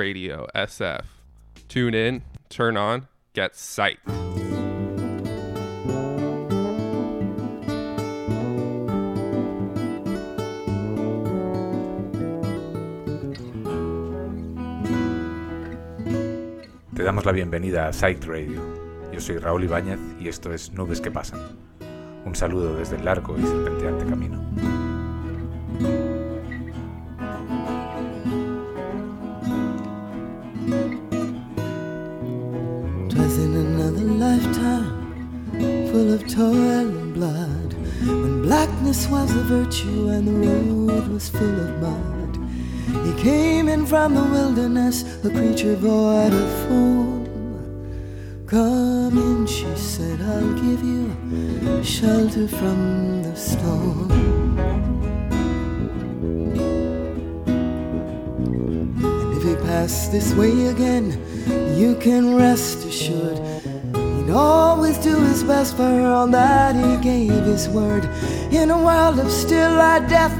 Radio SF. Tune in, turn on, get psyched. Te damos la bienvenida a Sight Radio. Yo soy Raúl Ibáñez y esto es Nubes que Pasan. Un saludo desde el largo y serpenteante camino. Was full of mud. He came in from the wilderness, a creature void of form. Come in, she said, I'll give you shelter from the storm. And if he pass this way again, you can rest assured he'd always do his best for her on that he gave his word. In a world of still light death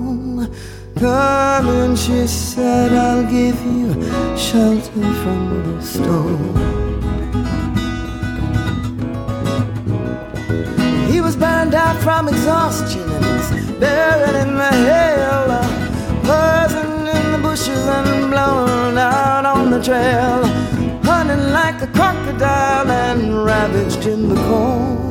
And she said, I'll give you shelter from the storm. He was burned out from exhaustion and was buried in the hail. Buzzing in the bushes and blown out on the trail. Hunting like a crocodile and ravaged in the corn.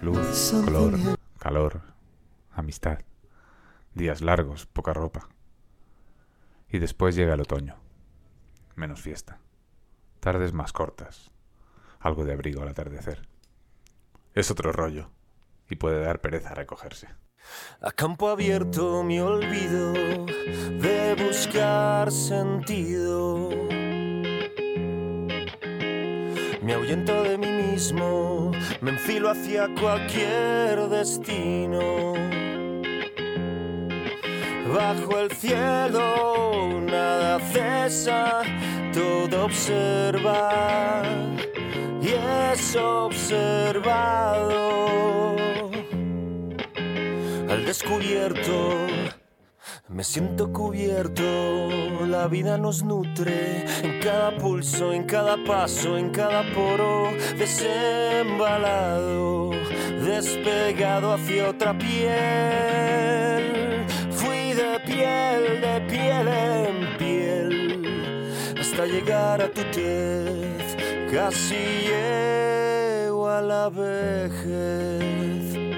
Luz, color, calor, amistad. Días largos, poca ropa. Y después llega el otoño. Menos fiesta. Tardes más cortas. Algo de abrigo al atardecer. Es otro rollo. Y puede dar pereza recogerse. A campo abierto mi olvido de buscar sentido. Me ahuyento de mí mismo, me enfilo hacia cualquier destino. Bajo el cielo nada cesa, todo observa y es observado. al descubierto. Me siento cubierto, la vida nos nutre en cada pulso, en cada paso, en cada poro, desembalado, despegado hacia otra piel. Fui de piel, de piel en piel, hasta llegar a tu tez, casi llego a la vejez.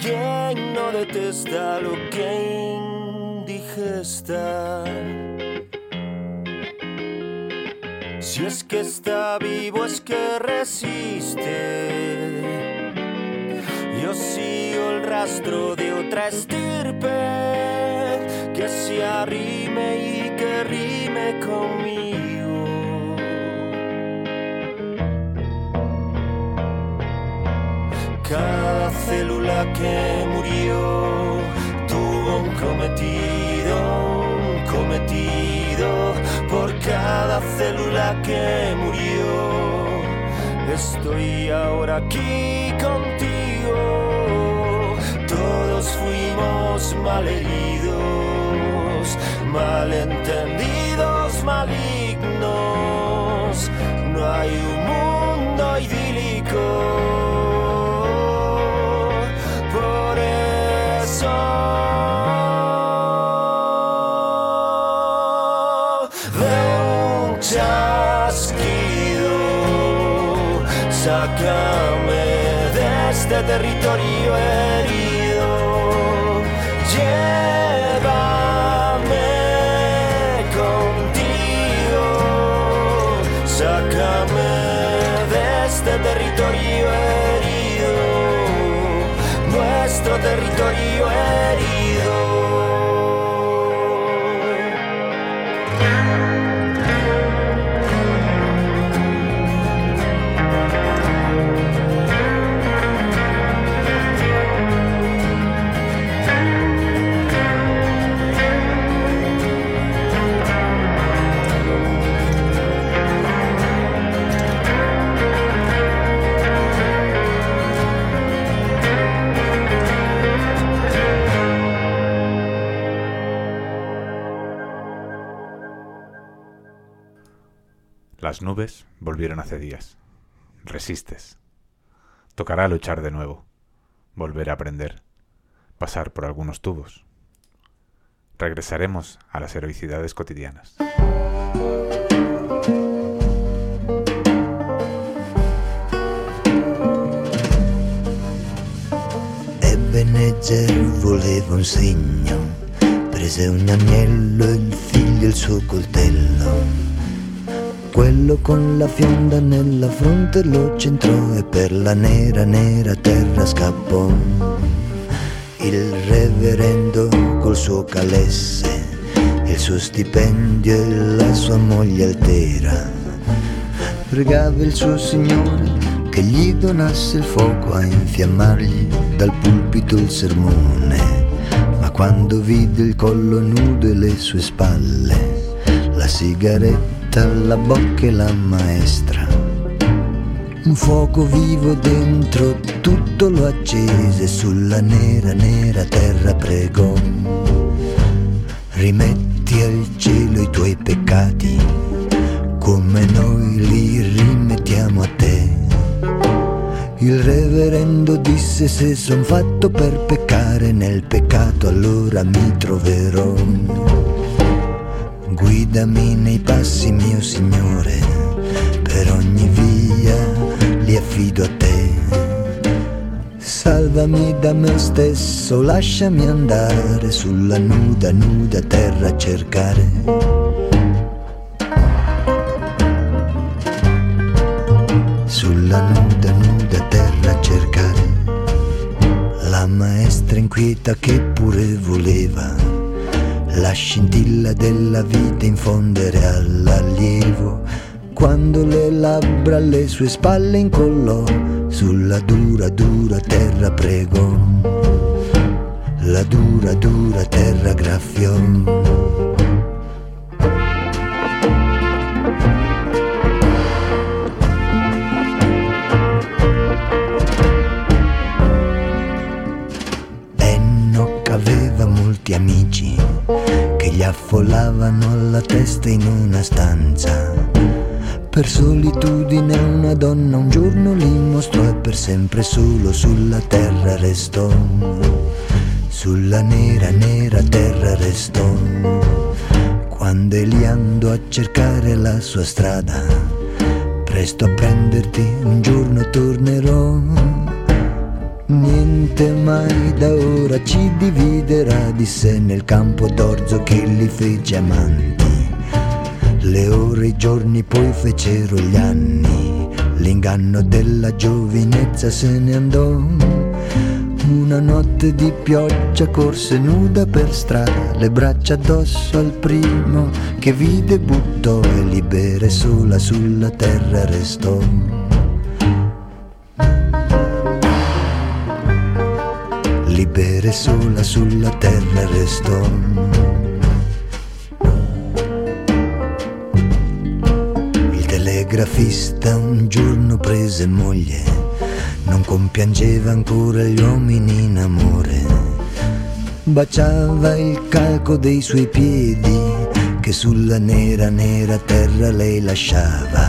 Quien no detesta lo que indigesta. Si es que está vivo, es que resiste. Yo sigo el rastro de otra estirpe que se arrime y que rime conmigo. Cada célula que murió tuvo un cometido, un cometido por cada célula que murió. Estoy ahora aquí contigo. Todos fuimos malheridos, malentendidos, malignos. No hay un mundo idílico. Este territorio herido nuestro territorio herido Nubes volvieron hace días. Resistes. Tocará luchar de nuevo. Volver a aprender. Pasar por algunos tubos. Regresaremos a las heroicidades cotidianas. Ebenezer voleva un segno, prese un agnello, il figlio e il suo coltello. Quello con la fionda nella fronte lo centrò e per la nera, nera terra scappò. Il reverendo col suo calesse, il suo stipendio e la sua moglie altera. Pregava il suo signore che gli donasse il fuoco a infiammargli dal pulpito il sermone. Ma quando vide il collo nudo e le sue spalle, la sigaretta alla bocca e la maestra. Un fuoco vivo dentro, tutto lo accese sulla nera, nera terra pregò. Rimetti al cielo i tuoi peccati, come noi li rimettiamo a te. Il reverendo disse se son fatto per peccare nel peccato allora mi troverò. Guidami nei passi mio Signore, per ogni via li affido a te. Salvami da me stesso, lasciami andare sulla nuda, nuda terra a cercare. Sulla nuda, nuda terra a cercare. La maestra inquieta che pure voleva la scintilla della vita infondere all'allievo quando le labbra alle sue spalle incollò sulla dura, dura terra pregò. La dura, dura terra graffiò. Amici che gli affollavano la testa in una stanza. Per solitudine una donna un giorno li mostrò e per sempre solo sulla terra restò. Sulla nera, nera terra restò. Quando egli andò a cercare la sua strada, presto a prenderti un giorno tornerò. Niente mai da ora ci dividerà, disse nel campo d'orzo che li fece amanti. Le ore, i giorni, poi fecero gli anni. L'inganno della giovinezza se ne andò. Una notte di pioggia corse nuda per strada, le braccia addosso al primo che vide buttò e libera e sola sulla terra restò. Libera sola sulla terra restò. Il telegrafista un giorno prese moglie, non compiangeva ancora gli uomini in amore. Baciava il calco dei suoi piedi che sulla nera nera terra lei lasciava.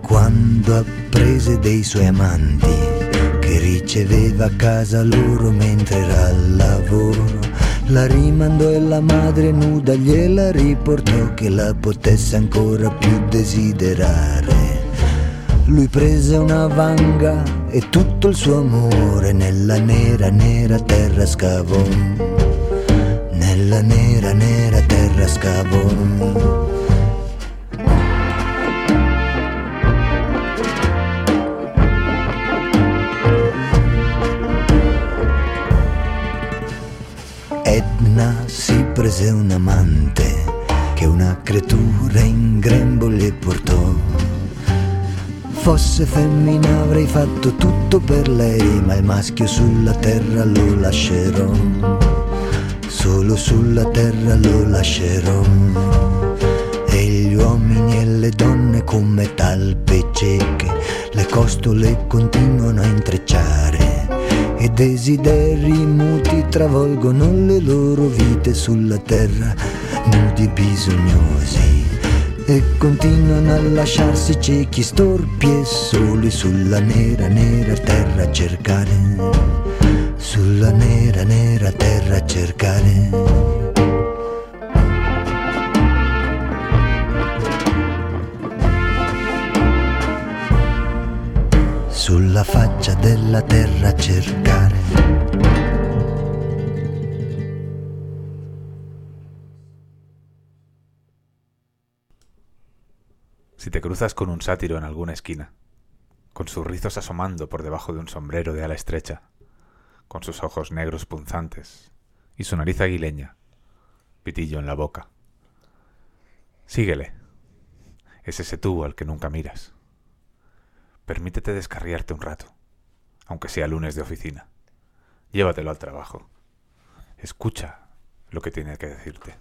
Quando apprese dei suoi amanti riceveva a casa loro mentre era al lavoro, la rimandò e la madre nuda gliela riportò che la potesse ancora più desiderare. Lui prese una vanga e tutto il suo amore nella nera, nera terra scavò. Nella nera, nera terra scavò. Prese un amante che una creatura in grembo le portò. Fosse femmina avrei fatto tutto per lei, ma il maschio sulla terra lo lascerò. Solo sulla terra lo lascerò. E gli uomini e le donne come talpe cieche, le costole continuano a intrecciare. E desideri muti travolgono le loro vite sulla terra, nudi e bisognosi e continuano a lasciarsi ciechi, storpi e soli sulla nera, nera terra a cercare, sulla nera, nera terra a cercare. Sulla faccia della terra a cercare. Si te cruzas con un sátiro en alguna esquina, con sus rizos asomando por debajo de un sombrero de ala estrecha, con sus ojos negros punzantes y su nariz aguileña, pitillo en la boca. Síguele. Es ese tú al que nunca miras. Permítete descarriarte un rato, aunque sea lunes de oficina. Llévatelo al trabajo. Escucha lo que tiene que decirte.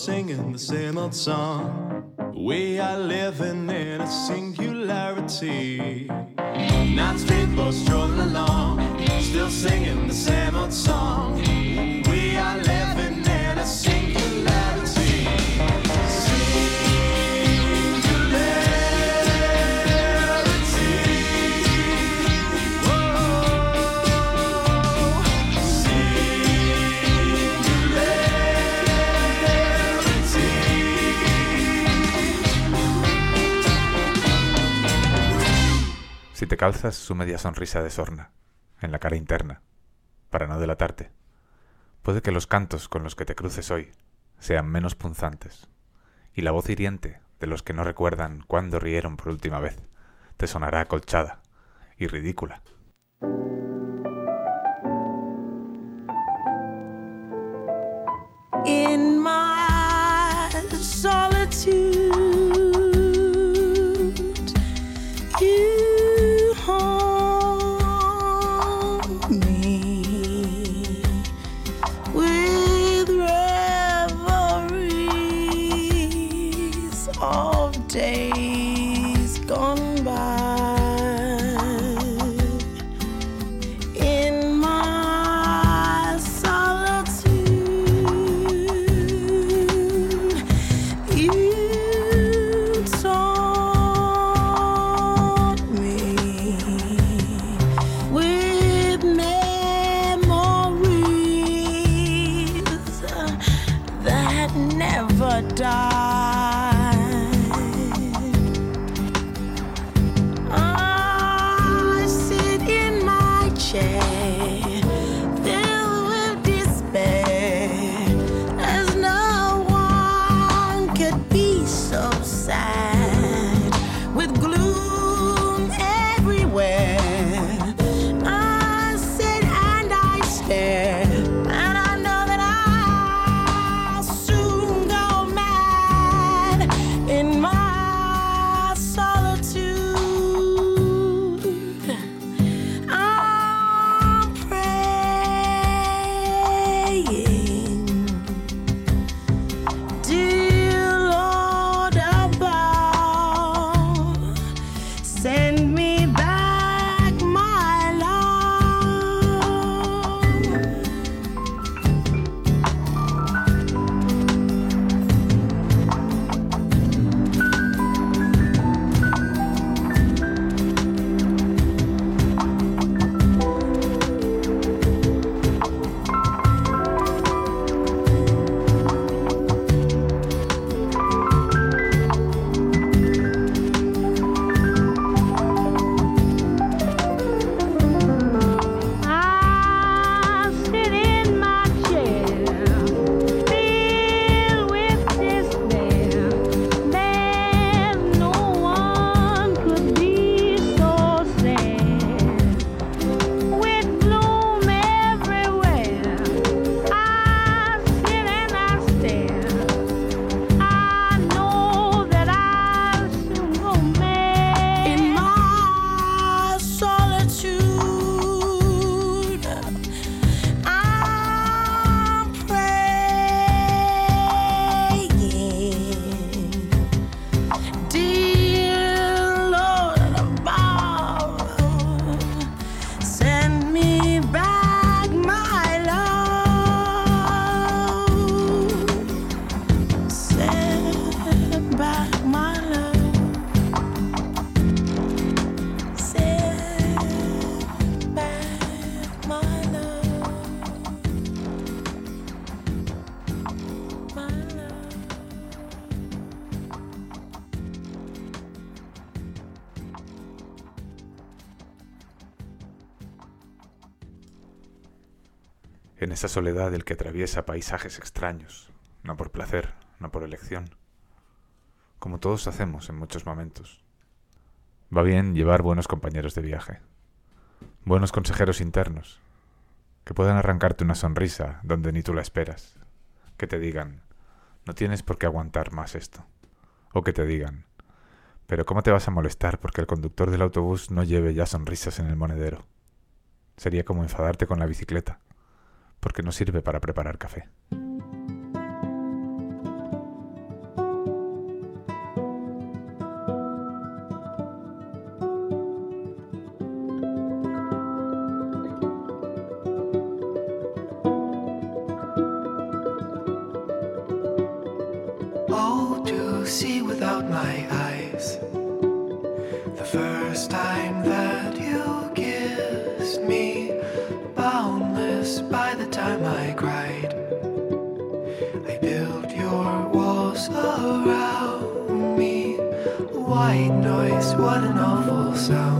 Singing the same old song. We are living in a singularity. Ninth Street both strolling along, still singing the same old song. We are living te calzas su media sonrisa de sorna, en la cara interna, para no delatarte, puede que los cantos con los que te cruces hoy sean menos punzantes, y la voz hiriente de los que no recuerdan cuándo rieron por última vez te sonará acolchada y ridícula. esa soledad del que atraviesa paisajes extraños, no por placer, no por elección, como todos hacemos en muchos momentos. Va bien llevar buenos compañeros de viaje, buenos consejeros internos, que puedan arrancarte una sonrisa donde ni tú la esperas, que te digan, no tienes por qué aguantar más esto, o que te digan, pero ¿cómo te vas a molestar porque el conductor del autobús no lleve ya sonrisas en el monedero? Sería como enfadarte con la bicicleta porque no sirve para preparar café. what an awful sound.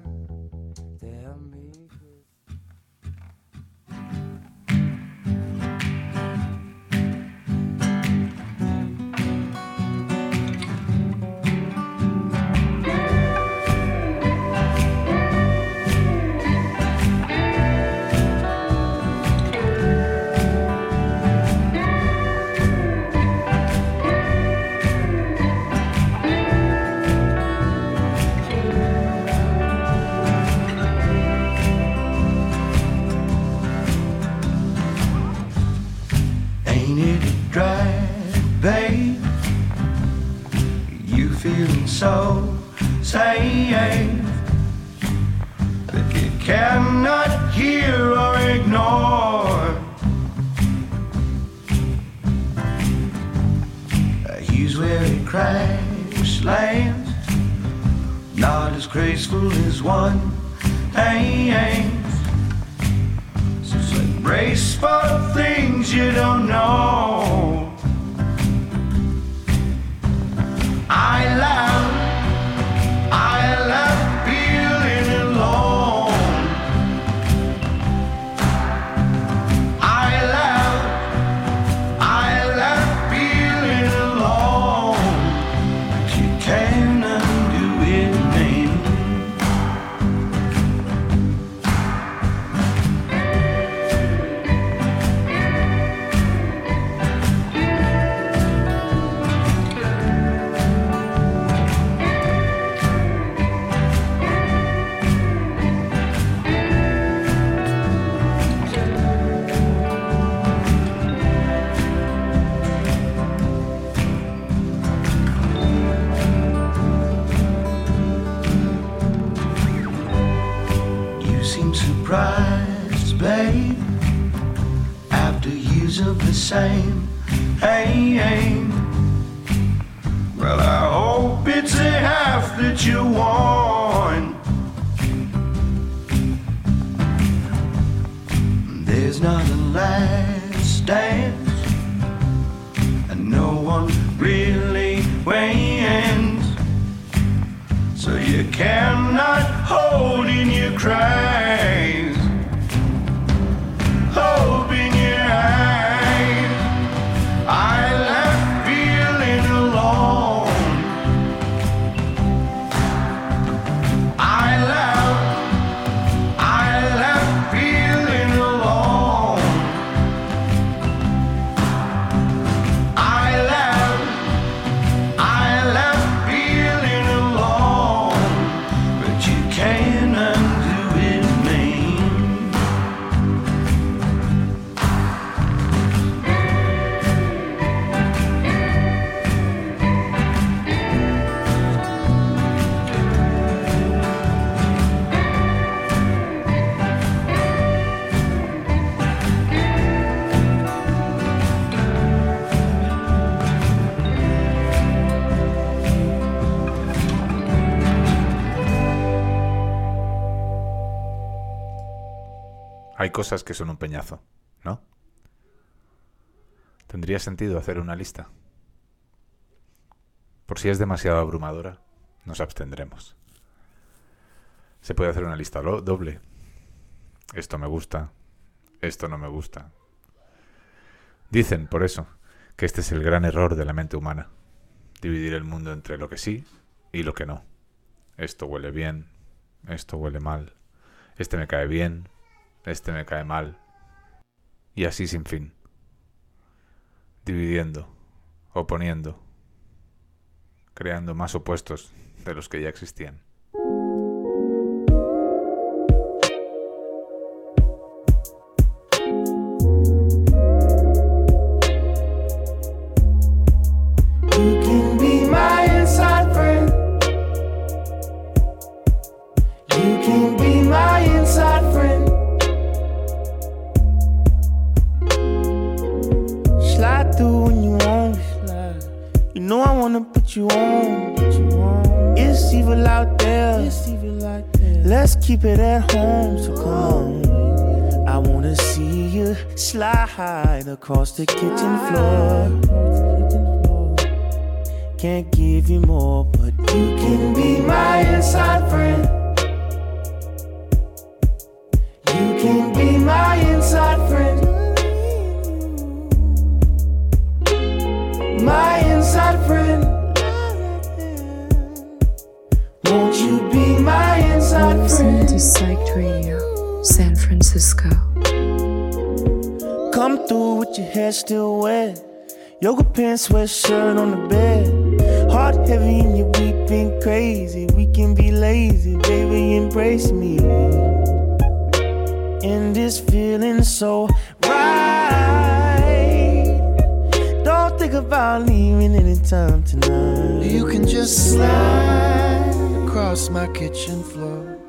same. Hey, hey. Son un peñazo, ¿no? Tendría sentido hacer una lista. Por si es demasiado abrumadora, nos abstendremos. Se puede hacer una lista doble. Esto me gusta, esto no me gusta. Dicen, por eso, que este es el gran error de la mente humana. Dividir el mundo entre lo que sí y lo que no. Esto huele bien, esto huele mal, este me cae bien, este me cae mal. Y así sin fin. Dividiendo, oponiendo, creando más opuestos de los que ya existían. Slide across the kitchen floor. Can't give you more, but you can be my inside friend. Yoga pants, sweatshirt on the bed. Heart heavy and you're weeping crazy. We can be lazy, baby, embrace me. And this feeling so right. Don't think about leaving anytime tonight. You can just slide across my kitchen floor.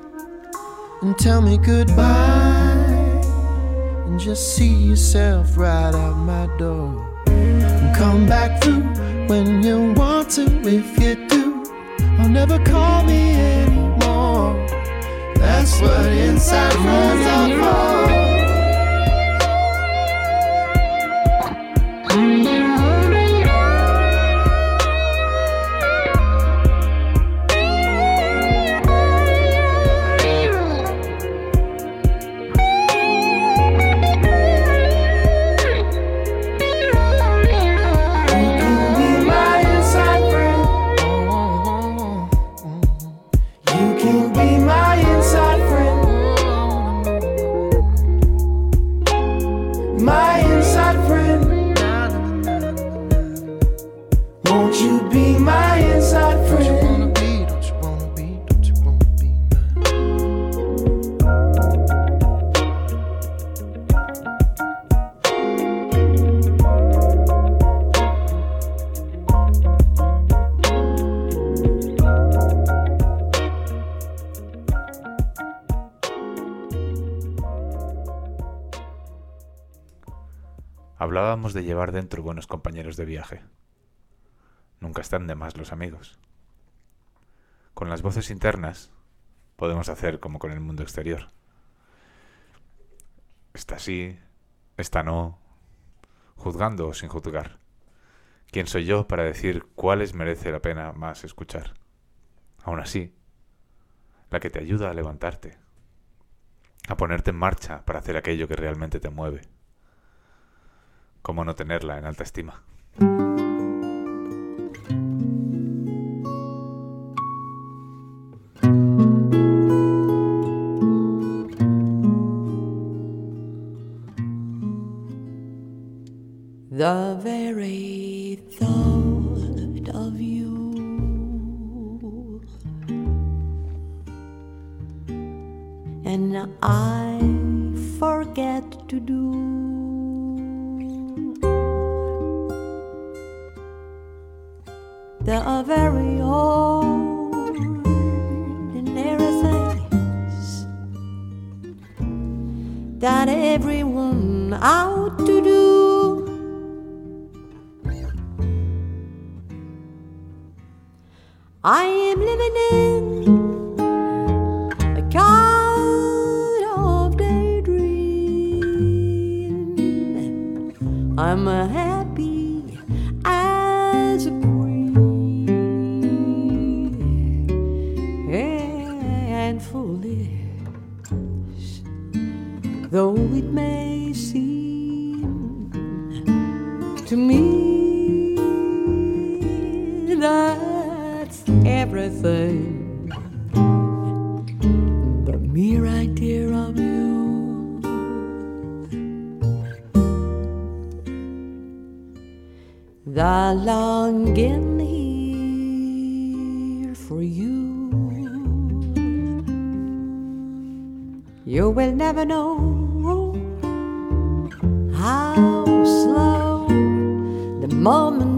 and tell me goodbye and just see yourself right out my door come back through. When you want to if you do I'll never call me anymore. That's what inside friends are for De llevar dentro buenos compañeros de viaje. Nunca están de más los amigos. Con las voces internas podemos hacer como con el mundo exterior. Está sí, está no, juzgando o sin juzgar. ¿Quién soy yo para decir cuáles merece la pena más escuchar? Aún así, la que te ayuda a levantarte, a ponerte en marcha para hacer aquello que realmente te mueve. ¿Cómo no tenerla en alta estima? Mom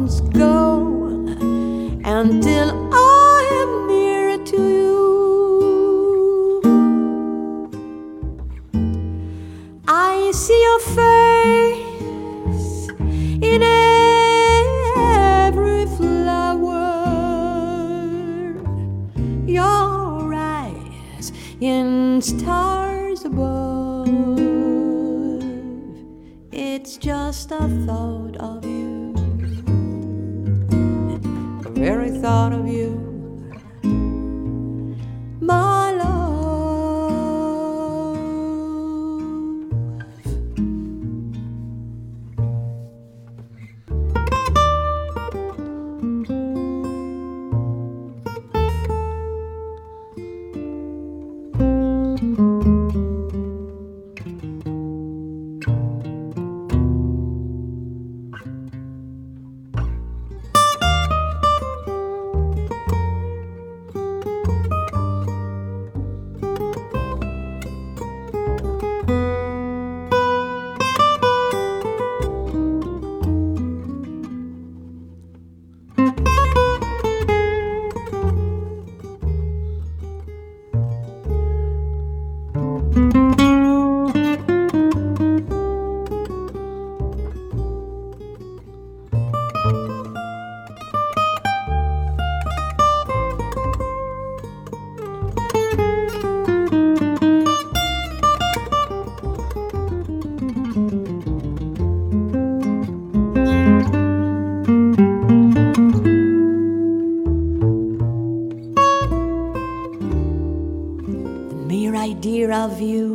mere idea of you.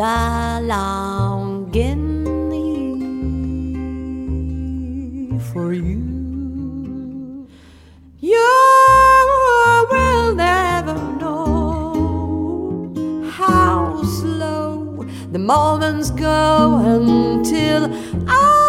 The longing for you. You will never know how slow the moments go until I'm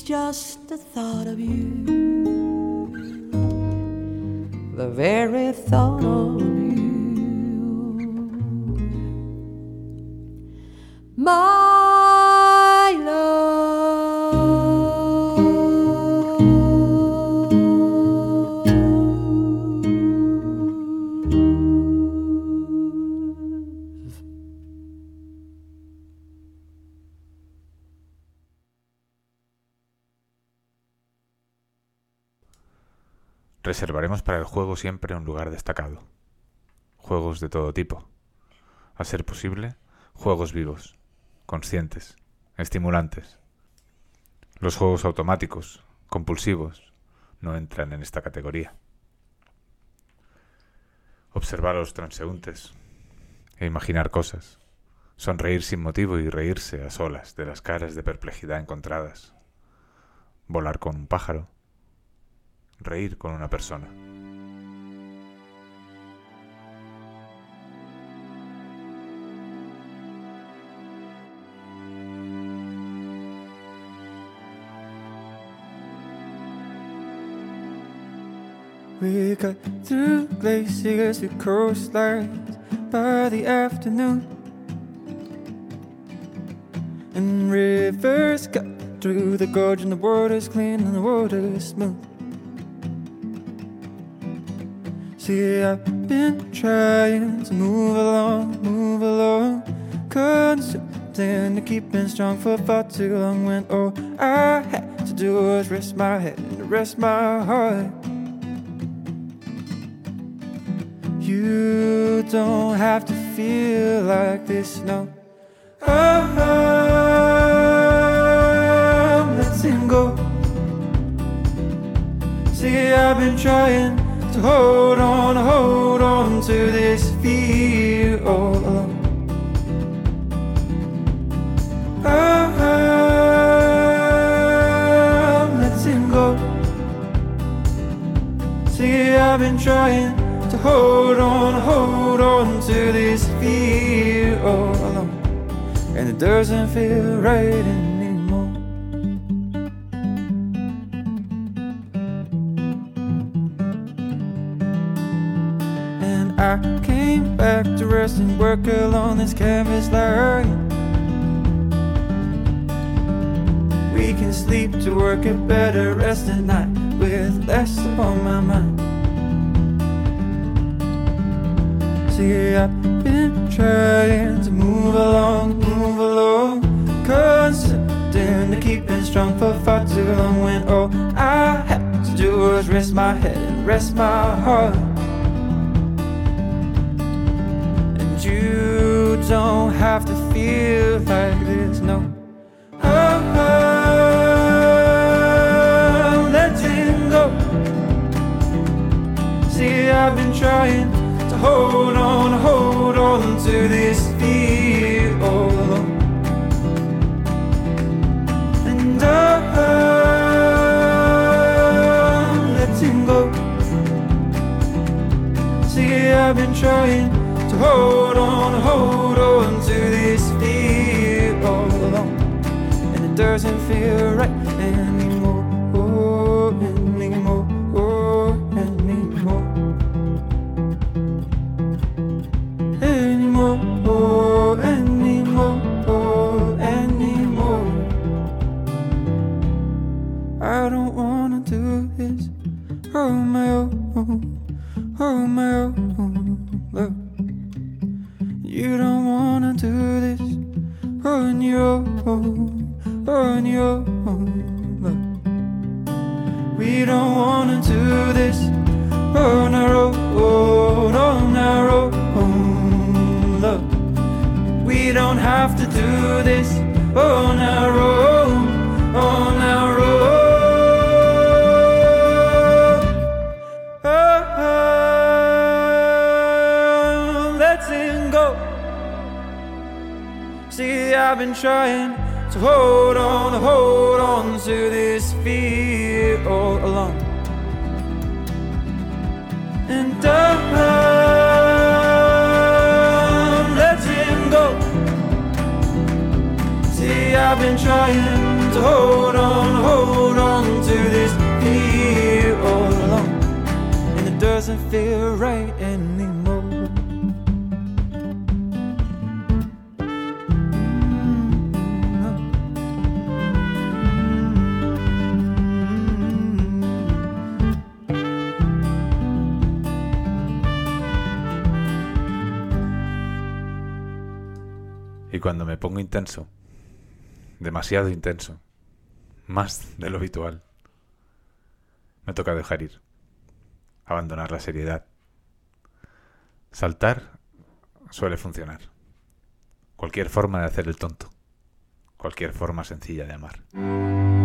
It's just the thought of you. The very thought of Reservaremos para el juego siempre un lugar destacado. Juegos de todo tipo. A ser posible, juegos vivos, conscientes, estimulantes. Los juegos automáticos, compulsivos, no entran en esta categoría. Observar a los transeúntes e imaginar cosas. Sonreír sin motivo y reírse a solas de las caras de perplejidad encontradas. Volar con un pájaro. Reír con una persona. We cut through glaciers, through coastlines by the afternoon. And rivers cut through the gorge, and the water's clean and the water's smooth. See, I've been trying to move along, move along, constantly to keeping strong for far too long. When all I had to do was rest my head and rest my heart. You don't have to feel like this, no. Uh-huh. I'm letting go. See, I've been trying to hold on, hold on to this fear ah, all along. I'm letting go. See, I've been trying to hold on, hold on to this fear all along. And it doesn't feel right I came back to rest and work along this canvas line. We can sleep to work a better rest at night with less upon my mind. See, I've been trying to move along, move along, constant to keeping strong for far too long. When all I had to do was rest my head and rest my heart. And you don't have to feel like this, no. Uh-huh. I'm letting go. See, I've been trying to hold on, hold on to this fear all along. And uh-huh. I'm letting go. See, I've been trying hold on, hold on to this fear all along. And it doesn't feel right anymore, anymore, anymore. Anymore, anymore, anymore. I don't wanna do this on my own, on my own. On your own, on your own. We don't wanna do this on our own, on our own. Look, we don't have to do this on our own, on our own. I've been trying to hold on, hold on to this fear all along. And I'm letting go. See, I've been trying to hold on, hold on to this fear all along. And it doesn't feel right Cuando me pongo intenso, demasiado intenso, más de lo habitual, me toca dejar ir, abandonar la seriedad. Saltar suele funcionar. Cualquier forma de hacer el tonto, cualquier forma sencilla de amar.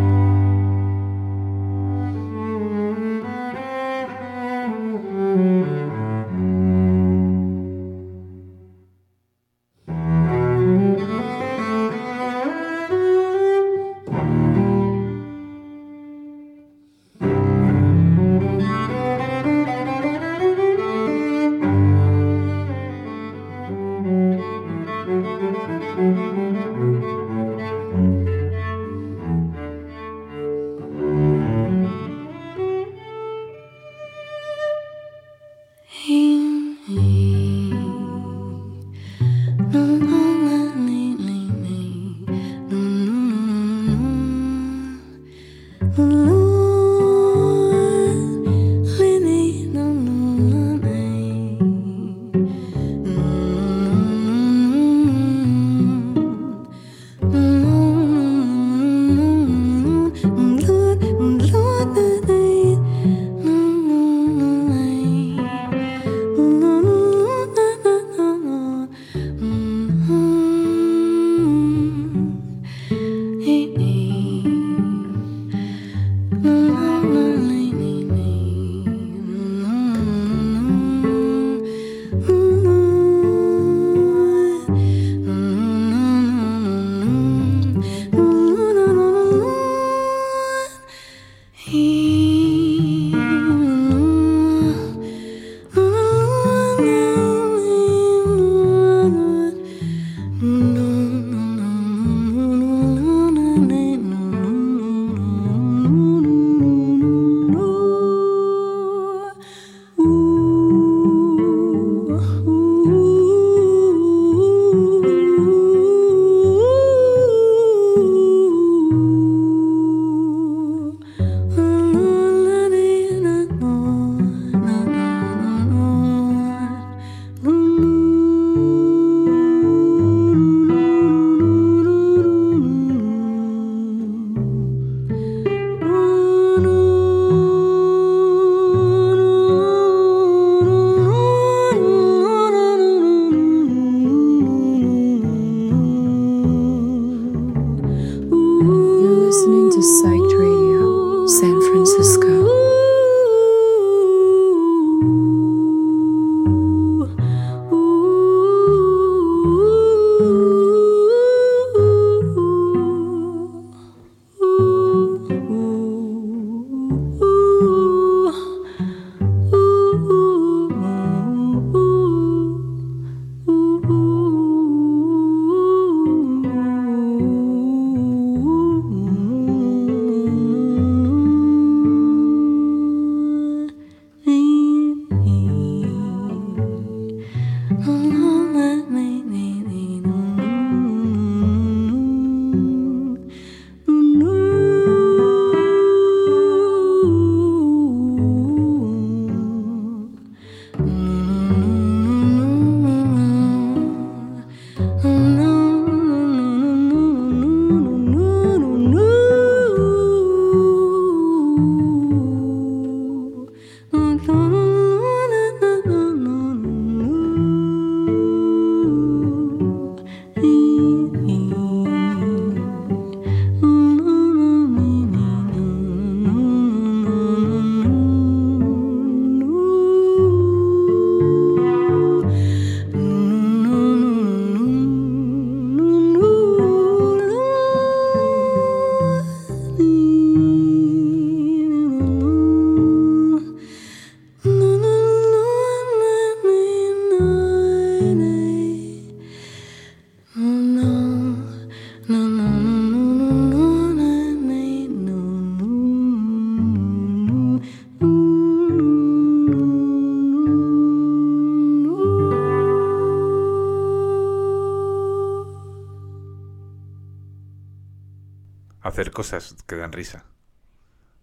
Cosas que dan risa,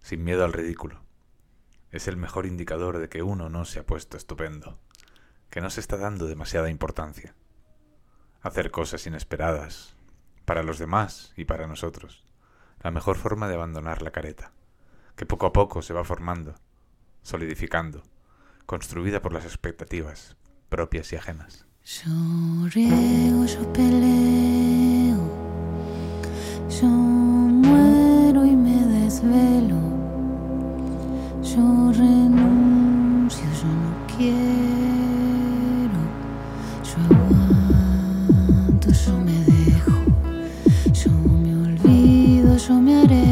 sin miedo al ridículo. Es el mejor indicador de que uno no se ha puesto estupendo, que no se está dando demasiada importancia. Hacer cosas inesperadas, para los demás y para nosotros. La mejor forma de abandonar la careta, que poco a poco se va formando, solidificando, construida por las expectativas propias y ajenas. Desvelo, yo renuncio, yo no quiero, yo aguanto, yo me dejo, yo me olvido, yo me arengo,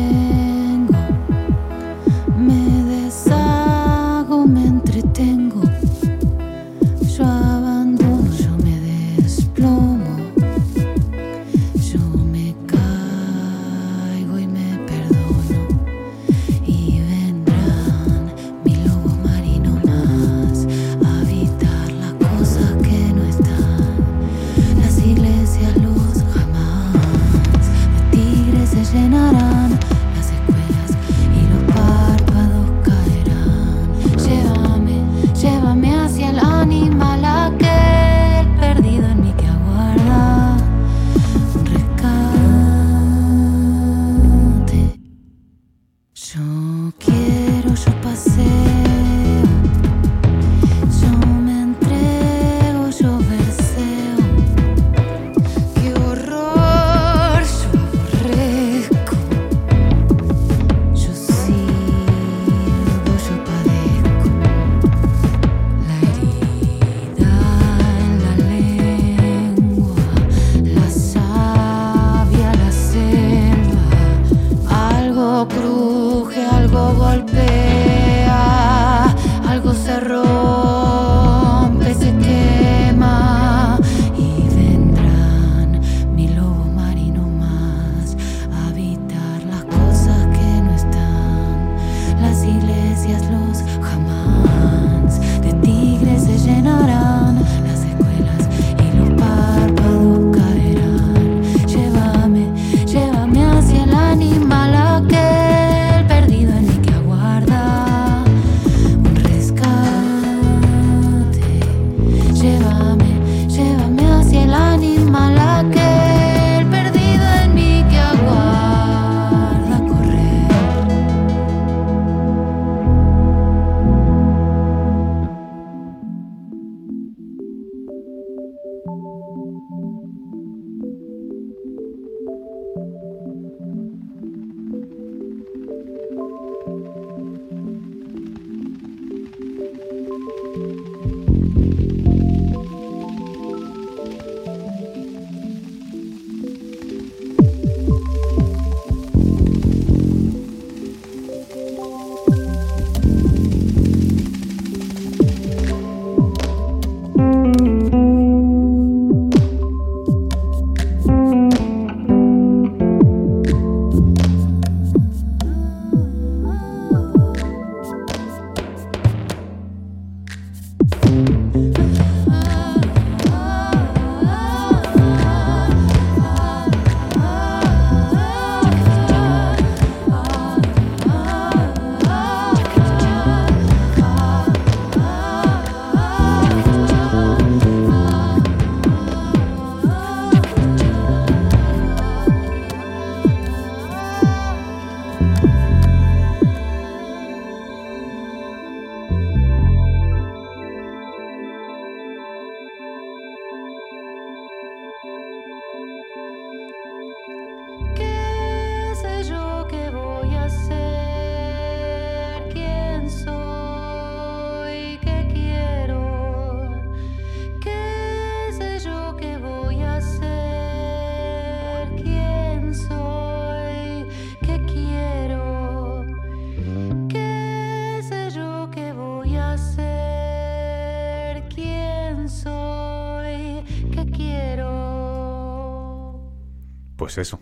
Pues eso.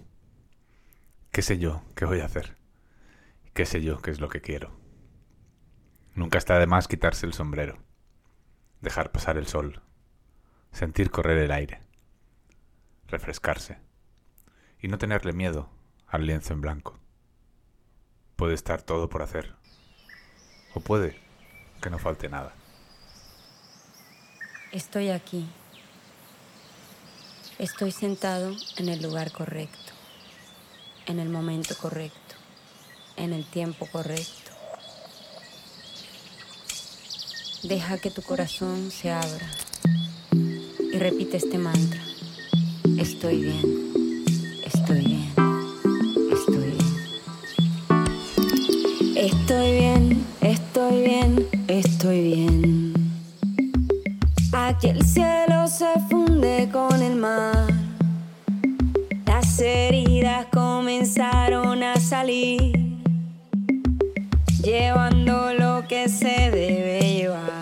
¿Qué sé yo? ¿Qué voy a hacer? ¿Qué sé yo? ¿Qué es lo que quiero? Nunca está de más quitarse el sombrero, dejar pasar el sol, sentir correr el aire, refrescarse y no tenerle miedo al lienzo en blanco. Puede estar todo por hacer o puede que no falte nada. Estoy aquí. Estoy sentado en el lugar correcto, en el momento correcto, en el tiempo correcto. Deja que tu corazón se abra y repite este mantra. Estoy bien, estoy bien, estoy bien. Estoy bien, estoy bien, estoy bien. Aquí el cielo se funde con el mar. Las heridas comenzaron a salir, llevando lo que se debe llevar.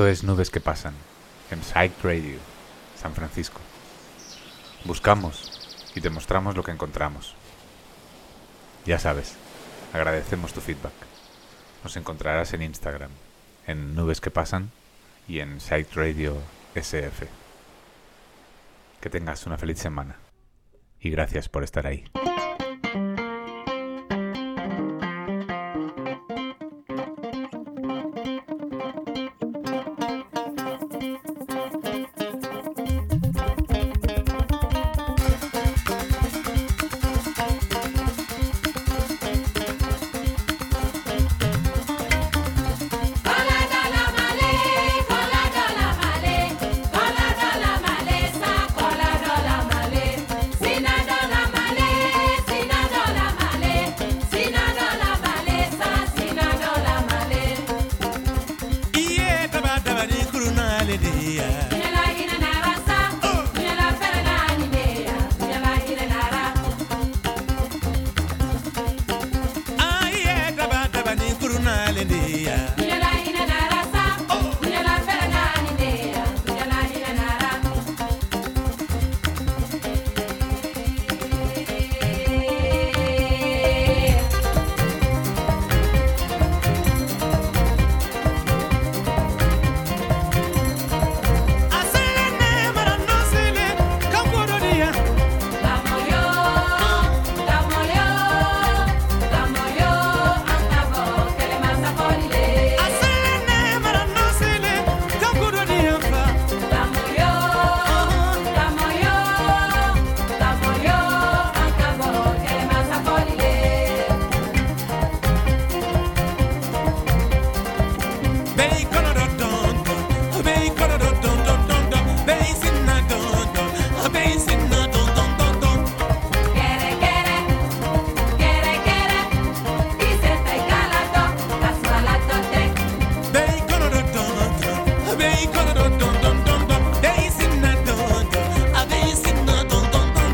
Esto es Nubes que Pasan, en Psych Radio, San Francisco. Buscamos y te mostramos lo que encontramos. Ya sabes, agradecemos tu feedback. Nos encontrarás en Instagram, en Nubes que Pasan y en Psych Radio SF. Que tengas una feliz semana y gracias por estar ahí.